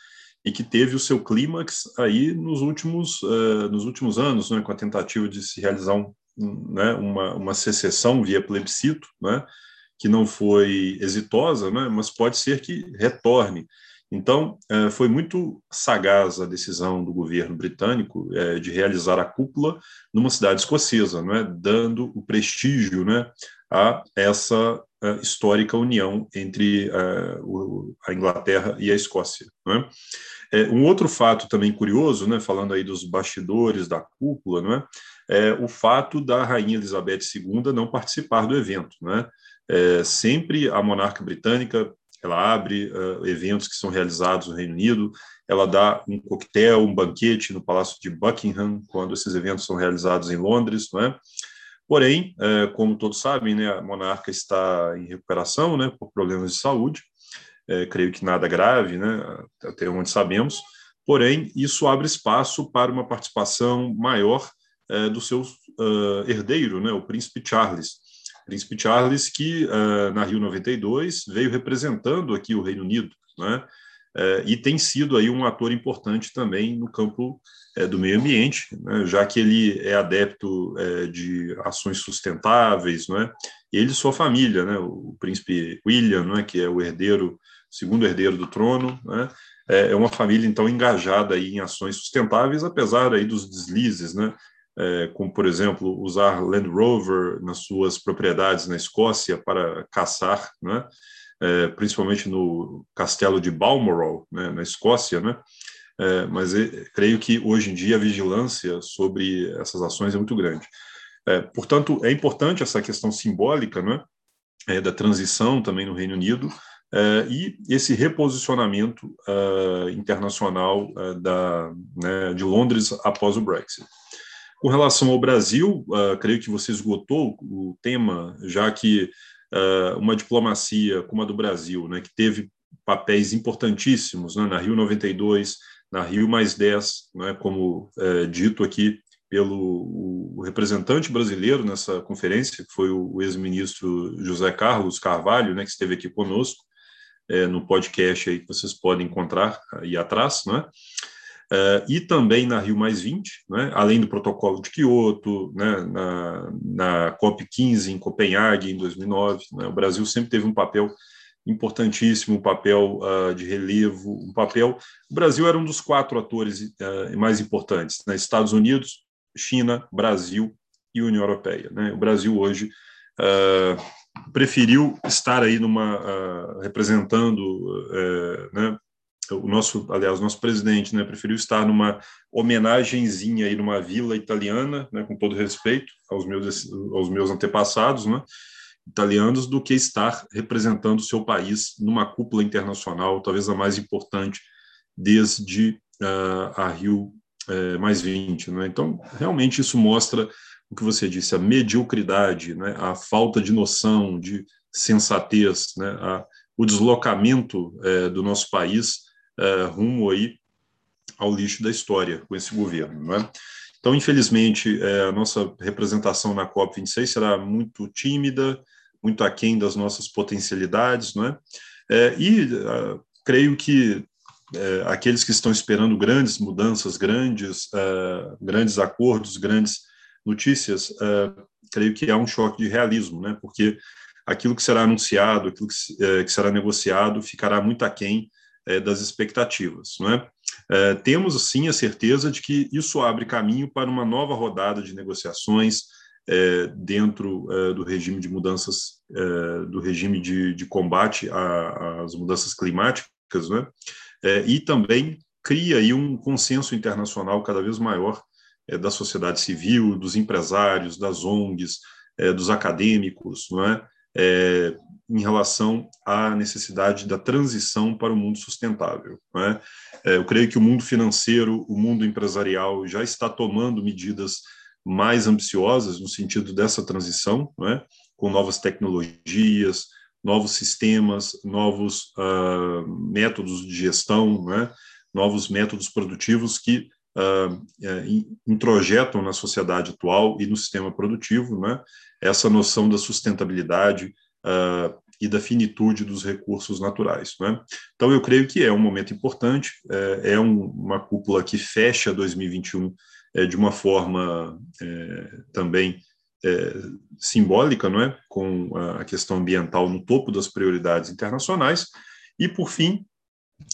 e que teve o seu clímax aí nos últimos, uh, nos últimos anos, né, com a tentativa de se realizar um, né, uma, uma secessão via plebiscito, né, que não foi exitosa, né, mas pode ser que retorne. Então, é, foi muito sagaz a decisão do governo britânico é, de realizar a cúpula numa cidade escocesa, né, dando o prestígio né, a essa é, histórica união entre a Inglaterra e a Escócia. Né. Um outro fato também curioso, né, falando aí dos bastidores da cúpula, né, é o fato da Rainha Elizabeth II não participar do evento. Né? É, sempre a monarca britânica ela abre uh, eventos que são realizados no Reino Unido, ela dá um coquetel, um banquete no Palácio de Buckingham, quando esses eventos são realizados em Londres, não é? Porém, uh, como todos sabem, né, a monarca está em recuperação, né, por problemas de saúde, uh, creio que nada grave, né, até onde sabemos, porém, isso abre espaço para uma participação maior uh, do seu herdeiro, né, o príncipe Charles, Príncipe Charles, que uh, na Rio 92 veio representando aqui o Reino Unido, né? Uh, e tem sido aí um ator importante também no campo uh, do meio ambiente, né? já que ele é adepto de ações sustentáveis, né? ele e sua família, né? o príncipe William, né? que é o herdeiro, segundo herdeiro do trono, né? é uma família então engajada aí em ações sustentáveis, apesar aí dos deslizes, né? É, como, por exemplo, usar Land Rover nas suas propriedades na Escócia para caçar, né? É, principalmente no castelo de Balmoral, né, na Escócia, né? É, mas creio que hoje em dia a vigilância sobre essas ações é muito grande. É, portanto, é importante essa questão simbólica, né, é, da transição também no Reino Unido é, e esse reposicionamento internacional da, né, de Londres após o Brexit. Com relação ao Brasil, uh, creio que você esgotou o tema, já que uh, uma diplomacia como a do Brasil, né, que teve papéis importantíssimos né, na Rio 92, na Rio mais 10, né, como uh, dito aqui pelo o representante brasileiro nessa conferência, que foi o, ex-ministro José Carlos Carvalho, né, que esteve aqui conosco, é, no podcast aí que vocês podem encontrar aí atrás, né? Uh, e também na Rio Mais 20, né, além do protocolo de Quioto, né, na, na COP15 em Copenhague, em 2009. Né, o Brasil sempre teve um papel importantíssimo, um papel uh, de relevo, um papel. O Brasil era um dos quatro atores uh, mais importantes, né? Estados Unidos, China, Brasil e União Europeia. Né? O Brasil hoje uh, preferiu estar aí numa representando né, o nosso, aliás, o nosso presidente, né, preferiu estar numa homenagenzinha aí numa vila italiana, né, com todo respeito aos meus aos meus antepassados, né, italianos, do que estar representando o seu país numa cúpula internacional, talvez a mais importante desde uh, a Rio uh, mais 20, né? Então, realmente isso mostra o que você disse, a mediocridade, né, a falta de noção, de sensatez, né, a, o deslocamento uh, do nosso país é, rumo aí ao lixo da história com esse governo. Não é? Então, infelizmente, é, a nossa representação na COP26 será muito tímida, muito aquém das nossas potencialidades, não é? é e uh, creio que uh, aqueles que estão esperando grandes mudanças, grandes, uh, grandes acordos, grandes notícias, creio que é um choque de realismo, né? Porque aquilo que será anunciado, aquilo que será negociado, ficará muito aquém é, das expectativas. Não é? é? temos, sim, a certeza de que isso abre caminho para uma nova rodada de negociações é, dentro é, do regime de mudanças, é, do regime de, de combate às mudanças climáticas, e também cria aí um consenso internacional cada vez maior da sociedade civil, dos empresários, das ONGs, dos acadêmicos, não é? É, em relação à necessidade da transição para o mundo sustentável. É? É, eu creio que o mundo financeiro, o mundo empresarial já está tomando medidas mais ambiciosas no sentido dessa transição, é? com novas tecnologias, novos sistemas, novos uh, métodos de gestão, é? novos métodos produtivos que uh, introjetam na sociedade atual e no sistema produtivo né, essa noção da sustentabilidade uh, e da finitude dos recursos naturais. Né? Então, eu creio que é um momento importante, é, é um, uma cúpula que fecha 2021 é, de uma forma é, também simbólica, não é? com a questão ambiental no topo das prioridades internacionais, e, por fim,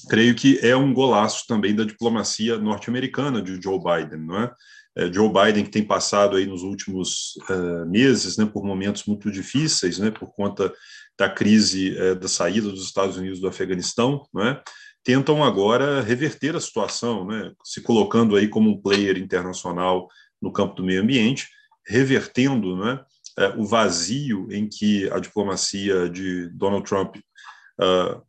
creio que é um golaço também da diplomacia norte-americana de Joe Biden, não é? é? Joe Biden que tem passado aí nos últimos uh, meses, né, por momentos muito difíceis, né, por conta da crise uh, da saída dos Estados Unidos do Afeganistão, não é? Tentam agora reverter a situação, né, se colocando aí como um player internacional no campo do meio ambiente, revertendo, não é? Uh, o vazio em que a diplomacia de Donald Trump uh,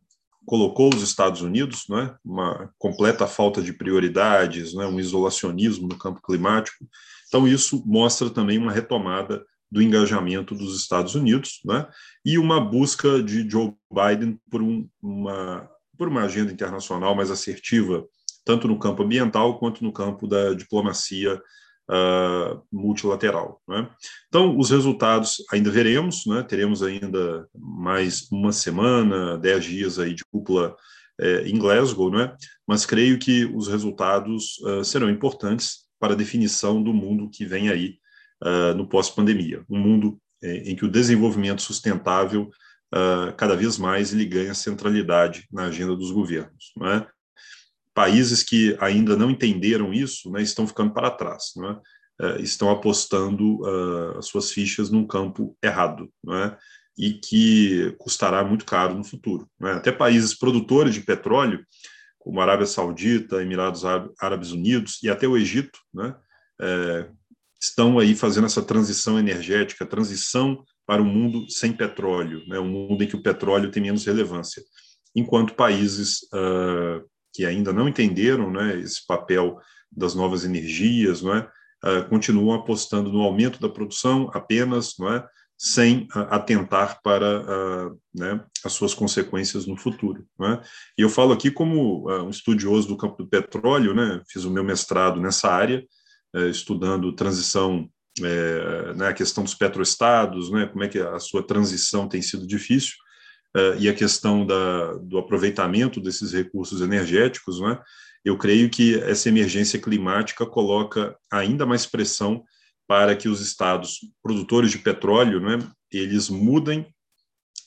colocou os Estados Unidos, né, uma completa falta de prioridades, né, um isolacionismo no campo climático. Então, isso mostra também uma retomada do engajamento dos Estados Unidos né, e uma busca de Joe Biden por, um, uma, por uma agenda internacional mais assertiva, tanto no campo ambiental quanto no campo da diplomacia uh, multilateral. Né? Então, os resultados ainda veremos, né? teremos ainda mais uma semana, dez dias aí de cúpula é, em Glasgow, né? mas creio que os resultados uh, serão importantes para a definição do mundo que vem aí uh, no pós-pandemia, um mundo é, em que o desenvolvimento sustentável cada vez mais ele ganha centralidade na agenda dos governos. Não é? Países que ainda não entenderam isso né, estão ficando para trás, né, estão apostando uh, as suas fichas num campo errado, né, e que custará muito caro no futuro. Até países produtores de petróleo, como a Arábia Saudita, Emirados Árabes Unidos e até o Egito, né, é, estão aí fazendo essa transição energética, transição para um mundo sem petróleo, né, um mundo em que o petróleo tem menos relevância, enquanto países uh, que ainda não entenderam né, esse papel das novas energias, não é, uh, continuam apostando no aumento da produção apenas, não é, sem uh, atentar para uh, né, as suas consequências no futuro. É? E eu falo aqui como um estudioso do campo do petróleo, né, fiz o meu mestrado nessa área, estudando transição, né, a questão dos petroestados, né, como é que a sua transição tem sido difícil, uh, e a questão da, do aproveitamento desses recursos energéticos, né, eu creio que essa emergência climática coloca ainda mais pressão para que os estados produtores de petróleo, né, eles mudem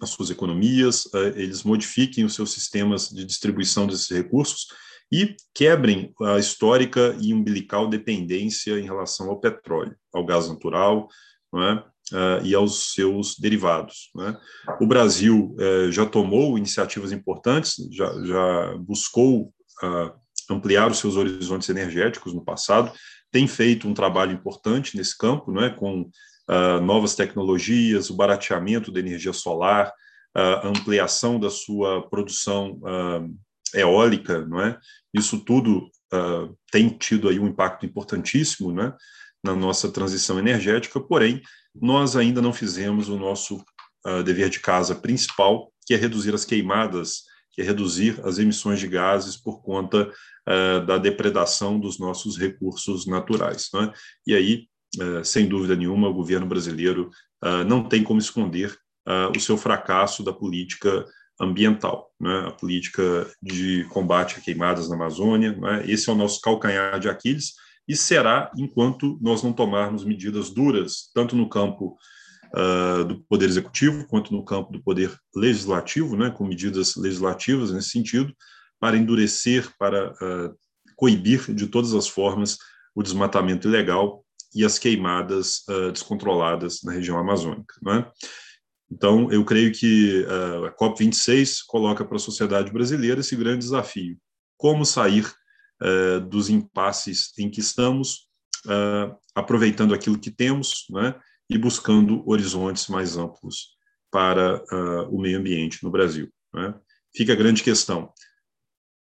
as suas economias, eles modifiquem os seus sistemas de distribuição desses recursos e quebrem a histórica e umbilical dependência em relação ao petróleo, ao gás natural, não é? Uh, e aos seus derivados. Né? O Brasil uh, já tomou iniciativas importantes, já, já buscou uh, ampliar os seus horizontes energéticos no passado, tem feito um trabalho importante nesse campo, não é? com ah, novas tecnologias, o barateamento da energia solar, a ampliação da sua produção eólica, não é? Isso tudo tem tido aí um impacto importantíssimo, não é? Na nossa transição energética, porém, nós ainda não fizemos o nosso uh, dever de casa principal, que é reduzir as queimadas, que é reduzir as emissões de gases por conta uh, da depredação dos nossos recursos naturais. Né? E aí, uh, sem dúvida nenhuma, o governo brasileiro não tem como esconder o seu fracasso da política ambiental, né? a política de combate a queimadas na Amazônia. Né? Esse é o nosso calcanhar de Aquiles, e será enquanto nós não tomarmos medidas duras, tanto no campo uh, do Poder Executivo, quanto no campo do Poder Legislativo, né, com medidas legislativas nesse sentido, para endurecer, para uh, coibir de todas as formas o desmatamento ilegal e as queimadas uh, descontroladas na região amazônica. Né? Então, eu creio que a COP26 coloca para a sociedade brasileira esse grande desafio: como sair uh, dos impasses em que estamos, uh, aproveitando aquilo que temos né, e buscando horizontes mais amplos para uh, o meio ambiente no Brasil. Né? Fica a grande questão.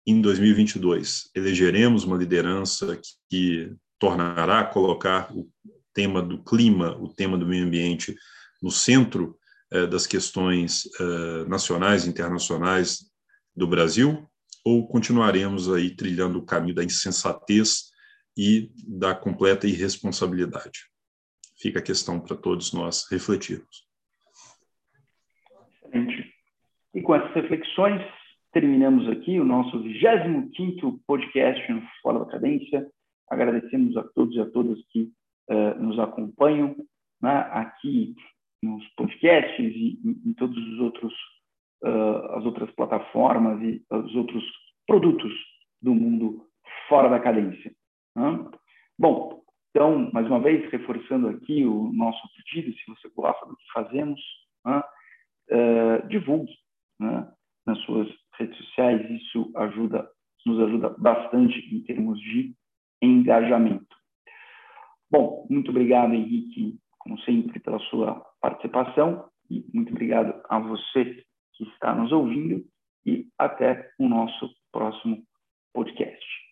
Em 2022, elegeremos uma liderança que tornará colocar o tema do clima, o tema do meio ambiente no centro das questões nacionais e internacionais do Brasil, ou continuaremos aí trilhando o caminho da insensatez e da completa irresponsabilidade? Fica a questão para todos nós refletirmos. Excelente. E com essas reflexões, terminamos aqui o nosso 25º podcast no Fora da Cadência. Agradecemos a todos e a todas que uh, nos acompanham né, aqui nos podcasts e em todos os outros uh, as outras plataformas e os outros produtos do mundo fora da cadência. Né? Bom, então, mais uma vez, reforçando aqui o nosso pedido, se você gosta do que fazemos, né? uh, divulgue né? nas suas redes sociais, isso ajuda, nos ajuda bastante em termos de engajamento. Bom, muito obrigado, Henrique, como sempre, pela sua participação e muito obrigado a você que está nos ouvindo e até o nosso próximo podcast.